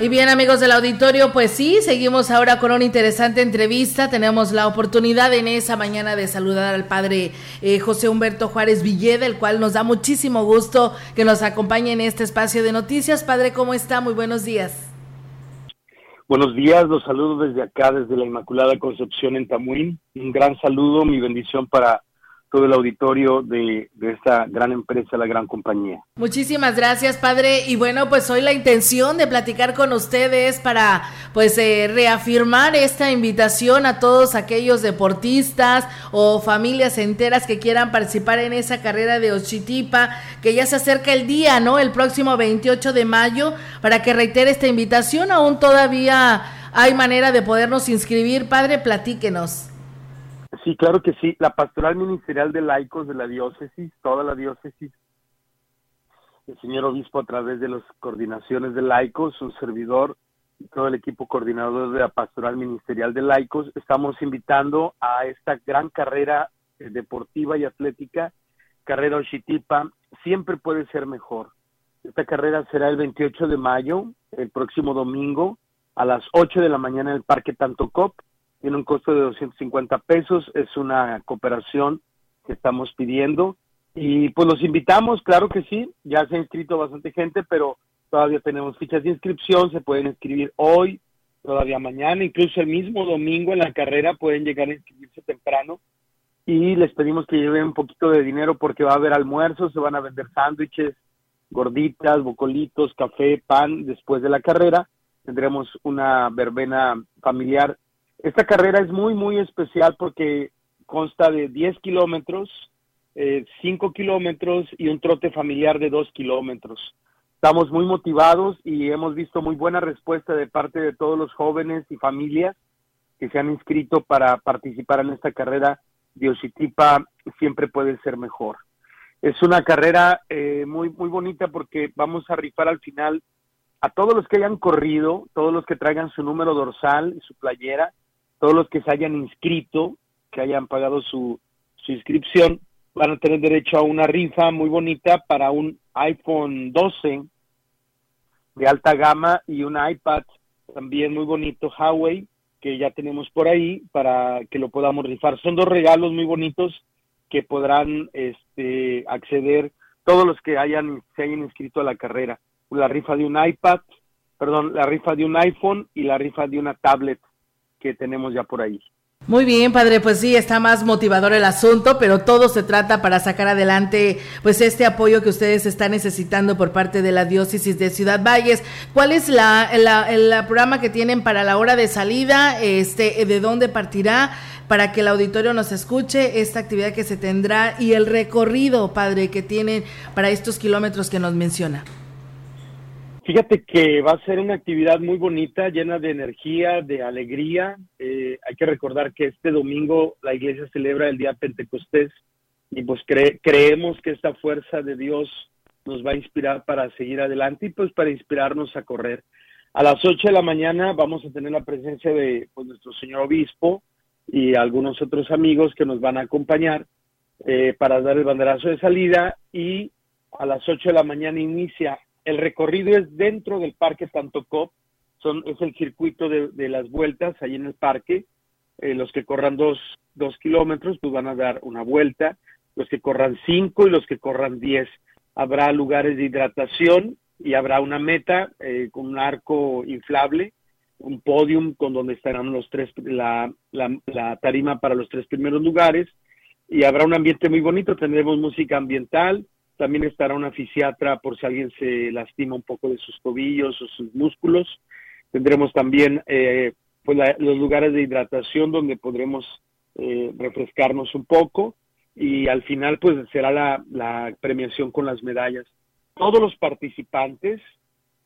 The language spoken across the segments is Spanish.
Y bien amigos del auditorio, pues sí, seguimos ahora con una interesante entrevista. Tenemos la oportunidad en esa mañana de saludar al padre eh, José Humberto Juárez Villeda, el cual nos da muchísimo gusto que nos acompañe en este espacio de noticias. Padre, ¿cómo está? Muy buenos días. Buenos días, los saludo desde acá, desde la Inmaculada Concepción en Tamuín. Un gran saludo, mi bendición para todo el auditorio de, esta gran empresa, la gran compañía. Muchísimas gracias, padre. Y bueno, pues hoy la intención de platicar con ustedes para pues eh, reafirmar esta invitación a todos aquellos deportistas o familias enteras que quieran participar en esa carrera de Ochitipa, que ya se acerca el día, ¿no? El próximo 28 de mayo, para que reitere esta invitación. Aún todavía hay manera de podernos inscribir. Padre, platíquenos. Sí, claro que sí. La pastoral ministerial de laicos de la diócesis, toda la diócesis, el señor obispo a través de las coordinaciones de laicos, un servidor, y todo el equipo coordinador de la pastoral ministerial de laicos, estamos invitando a esta gran carrera eh, deportiva y atlética, carrera Oshitipa, siempre puede ser mejor. Esta carrera será el 28 de mayo, el próximo domingo, a las 8 de la mañana en el Parque Tantocop tiene un costo de 250 pesos, es una cooperación que estamos pidiendo y pues los invitamos, claro que sí, ya se ha inscrito bastante gente, pero todavía tenemos fichas de inscripción, se pueden inscribir hoy, todavía mañana, incluso el mismo domingo en la carrera pueden llegar a inscribirse temprano y les pedimos que lleven un poquito de dinero porque va a haber almuerzos, se van a vender sándwiches, gorditas, bocolitos, café, pan después de la carrera. Tendremos una verbena familiar esta carrera es muy, muy especial porque consta de 10 kilómetros, eh, 5 kilómetros y un trote familiar de 2 kilómetros. Estamos muy motivados y hemos visto muy buena respuesta de parte de todos los jóvenes y familias que se han inscrito para participar en esta carrera. Diositipa siempre puede ser mejor. Es una carrera eh, muy, muy bonita porque vamos a rifar al final a todos los que hayan corrido, todos los que traigan su número dorsal y su playera, todos los que se hayan inscrito, que hayan pagado su, su inscripción, van a tener derecho a una rifa muy bonita para un iPhone 12 de alta gama y un iPad también muy bonito Huawei que ya tenemos por ahí para que lo podamos rifar. Son dos regalos muy bonitos que podrán este, acceder todos los que hayan se hayan inscrito a la carrera. La rifa de un iPad, perdón, la rifa de un iPhone y la rifa de una tablet que tenemos ya por ahí. Muy bien, padre, pues sí, está más motivador el asunto, pero todo se trata para sacar adelante pues este apoyo que ustedes están necesitando por parte de la diócesis de Ciudad Valles. ¿Cuál es la, el programa que tienen para la hora de salida? Este, ¿De dónde partirá? Para que el auditorio nos escuche esta actividad que se tendrá y el recorrido, padre, que tienen para estos kilómetros que nos menciona. Fíjate que va a ser una actividad muy bonita, llena de energía, de alegría. Eh, hay que recordar que este domingo la iglesia celebra el día Pentecostés y pues creemos que esta fuerza de Dios nos va a inspirar para seguir adelante y pues para inspirarnos a correr. A las 8 de la mañana vamos a tener la presencia de pues, nuestro señor obispo y algunos otros amigos que nos van a acompañar eh, para dar el banderazo de salida y a las 8 de la mañana inicia el recorrido es dentro del Parque Tantocop, son, es el circuito de, las vueltas ahí en el parque. Eh, los que corran dos, dos kilómetros, pues van a dar una vuelta. Los que corran cinco y los que corran diez. Habrá lugares de hidratación y habrá una meta eh, con un arco inflable, un podium con donde estarán los tres, la, la, la tarima para los tres primeros lugares y habrá un ambiente muy bonito. Tendremos música ambiental, también estará una fisiatra por si alguien se lastima un poco de sus tobillos o sus músculos. Tendremos también eh, pues los lugares de hidratación donde podremos eh, refrescarnos un poco y al final pues será la, premiación con las medallas. Todos los participantes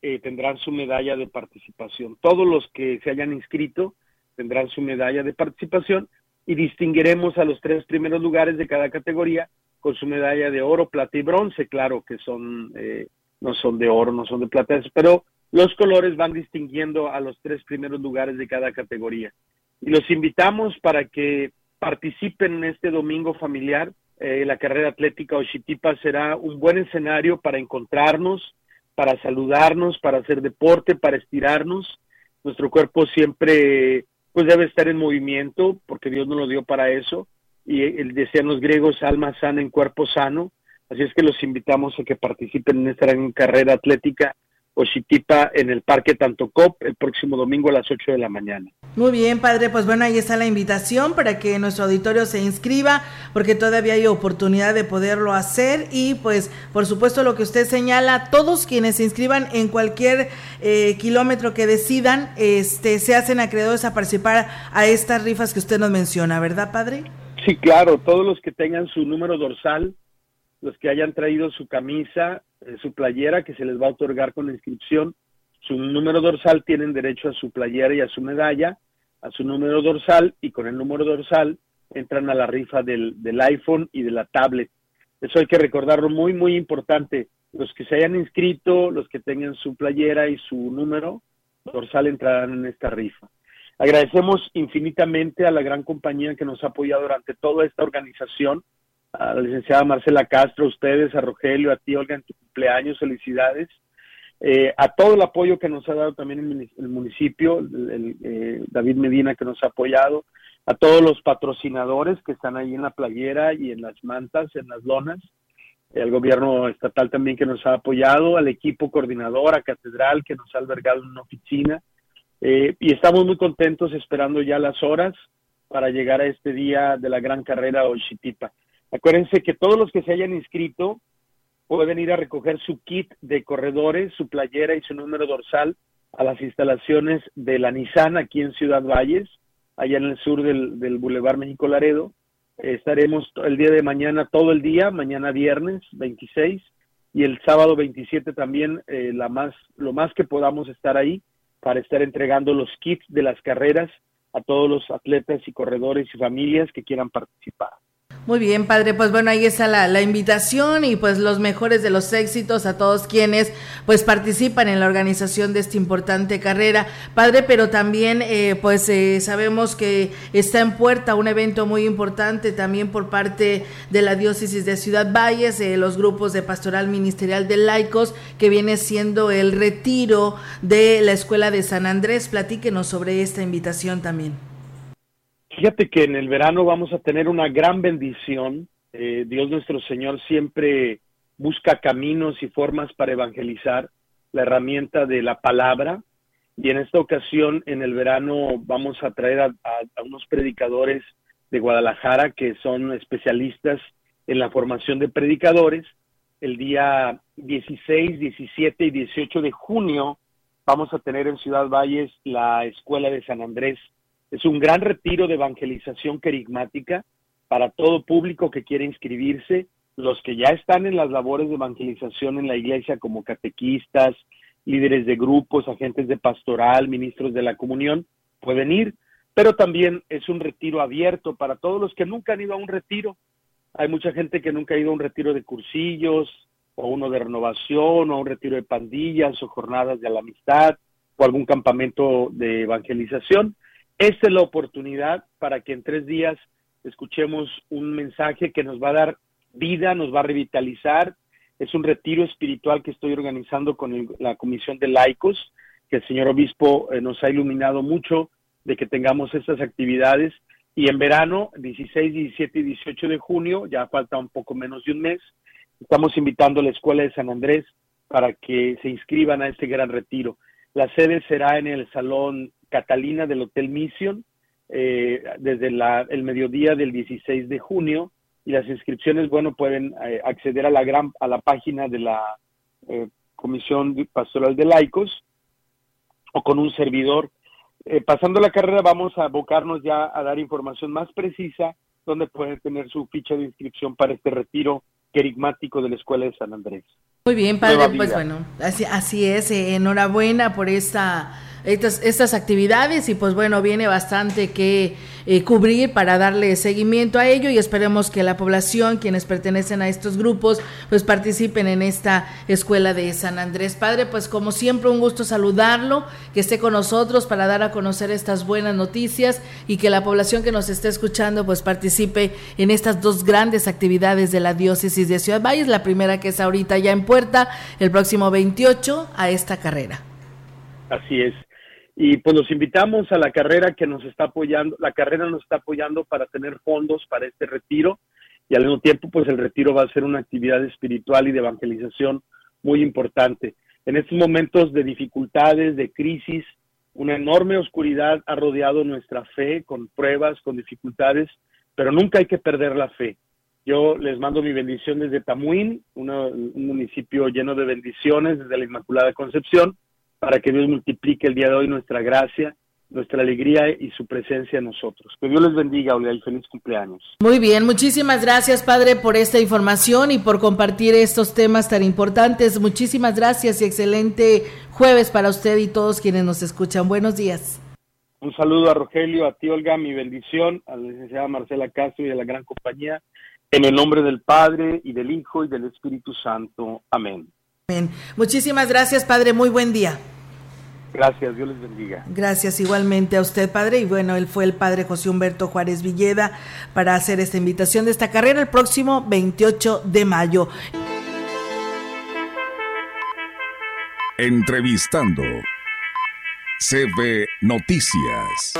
eh, tendrán su medalla de participación. Todos los que se hayan inscrito tendrán su medalla de participación y distinguiremos a los tres primeros lugares de cada categoría con su medalla de oro, plata y bronce, claro que son eh, no son de oro, no son de plata, pero los colores van distinguiendo a los tres primeros lugares de cada categoría. Y los invitamos para que participen en este domingo familiar. Eh, la carrera atlética Oshitipa será un buen escenario para encontrarnos, para saludarnos, para hacer deporte, para estirarnos. Nuestro cuerpo siempre pues debe estar en movimiento porque Dios nos lo dio para eso y el decían los griegos alma sana en cuerpo sano. Así es que los invitamos a que participen en esta gran carrera atlética Oshitipa en el Parque Tantocop el próximo domingo a las 8 de la mañana. Muy bien, padre, pues bueno, ahí está la invitación para que nuestro auditorio se inscriba, porque todavía hay oportunidad de poderlo hacer y pues por supuesto lo que usted señala, todos quienes se inscriban en cualquier eh, kilómetro que decidan, este, se hacen acreedores a participar a estas rifas que usted nos menciona, ¿verdad, padre? Sí, claro, todos los que tengan su número dorsal, los que hayan traído su camisa, eh, su playera que se les va a otorgar con la inscripción, su número dorsal tienen derecho a su playera y a su medalla, a su número dorsal y con el número dorsal entran a la rifa del, del iPhone y de la tablet. Eso hay que recordarlo muy, muy importante. Los que se hayan inscrito, los que tengan su playera y su número dorsal entrarán en esta rifa. Agradecemos infinitamente a la gran compañía que nos ha apoyado durante toda esta organización, a la licenciada Marcela Castro, a ustedes, a Rogelio, a ti, Olga, en tu cumpleaños, felicidades. Eh, a todo el apoyo que nos ha dado también el, municipio, el, eh, David Medina que nos ha apoyado, a todos los patrocinadores que están ahí en la playera y en las mantas, en las lonas, al gobierno estatal también que nos ha apoyado, al equipo coordinador, a Catedral que nos ha albergado en una oficina, eh, y estamos muy contentos esperando ya las horas para llegar a este día de la gran carrera Oshitipa. Acuérdense que todos los que se hayan inscrito pueden ir a recoger su kit de corredores, su playera y su número dorsal a las instalaciones de la Nissan aquí en Ciudad Valles, allá en el sur del, del Boulevard México Laredo. estaremos el día de mañana todo el día, mañana viernes 26 y el sábado 27 también eh, la más, lo más que podamos estar ahí para estar entregando los kits de las carreras a todos los atletas y corredores y familias que quieran participar. Muy bien, padre, pues bueno, ahí está la, invitación y pues los mejores de los éxitos a todos quienes pues participan en la organización de esta importante carrera, padre, pero también eh, pues eh, sabemos que está en puerta un evento muy importante también por parte de la diócesis de Ciudad Valles, eh, los grupos de pastoral ministerial de laicos, que viene siendo el retiro de la escuela de San Andrés. Platíquenos sobre esta invitación también. Fíjate que en el verano vamos a tener una gran bendición. Eh, Dios nuestro Señor siempre busca caminos y formas para evangelizar la herramienta de la palabra. Y en esta ocasión, en el verano, vamos a traer a, a unos predicadores de Guadalajara que son especialistas en la formación de predicadores. El día 16, 17 y 18 de junio vamos a tener en Ciudad Valles la Escuela de San Andrés es un gran retiro de evangelización querigmática para todo público que quiere inscribirse, los que ya están en las labores de evangelización en la iglesia como catequistas, líderes de grupos, agentes de pastoral, ministros de la comunión, pueden ir, pero también es un retiro abierto para todos los que nunca han ido a un retiro. Hay mucha gente que nunca ha ido a un retiro de cursillos, o uno de renovación, o un retiro de pandillas, o jornadas de la amistad, o algún campamento de evangelización. Esta es la oportunidad para que en tres días escuchemos un mensaje que nos va a dar vida, nos va a revitalizar. Es un retiro espiritual que estoy organizando con la Comisión de Laicos, que el señor obispo eh, nos ha iluminado mucho de que tengamos estas actividades. Y en verano, 16, 17 y 18 de junio, ya falta un poco menos de un mes, estamos invitando a la Escuela de San Andrés para que se inscriban a este gran retiro. La sede será en el Salón Catalina del Hotel Mission eh, desde el mediodía del 16 de junio y las inscripciones, bueno, pueden eh, acceder a la gran a la página de la eh, Comisión Pastoral de Laicos o con un servidor. pasando la carrera vamos a abocarnos ya a dar información más precisa donde pueden tener su ficha de inscripción para este retiro querigmático de la Escuela de San Andrés. Muy bien, padre, pues bueno, así, así es, enhorabuena por esta estas, estas actividades y pues bueno, viene bastante que eh, cubrir para darle seguimiento a ello y esperemos que la población, quienes pertenecen a estos grupos, pues participen en esta escuela de San Andrés. Padre, pues como siempre un gusto saludarlo, que esté con nosotros para dar a conocer estas buenas noticias y que la población que nos esté escuchando pues participe en estas dos grandes actividades de la diócesis de Ciudad Valles, la primera que es ahorita ya en puerta, el próximo 28 a esta carrera. Así es. Y pues los invitamos a la carrera que nos está apoyando, la carrera nos está apoyando para tener fondos para este retiro y al mismo tiempo pues el retiro va a ser una actividad espiritual y de evangelización muy importante. En estos momentos de dificultades, de crisis, una enorme oscuridad ha rodeado nuestra fe con pruebas, con dificultades, pero nunca hay que perder la fe. Yo les mando mi bendición desde Tamuín, un municipio lleno de bendiciones, desde la Inmaculada Concepción, para que Dios multiplique el día de hoy nuestra gracia, nuestra alegría y su presencia en nosotros. Que Dios les bendiga, Olga, y feliz cumpleaños. Muy bien, muchísimas gracias, Padre, por esta información y por compartir estos temas tan importantes. Muchísimas gracias y excelente jueves para usted y todos quienes nos escuchan. Buenos días. Un saludo a Rogelio, a ti, Olga, mi bendición, a la licenciada Marcela Castro y a la gran compañía. En el nombre del Padre y del Hijo y del Espíritu Santo. Amén. Amén. Muchísimas gracias, Padre. Muy buen día. Gracias, Dios les bendiga. Gracias igualmente a usted, padre. Y bueno, él fue el padre José Humberto Juárez Villeda para hacer esta invitación de esta carrera el próximo 28 de mayo. Entrevistando CB Noticias.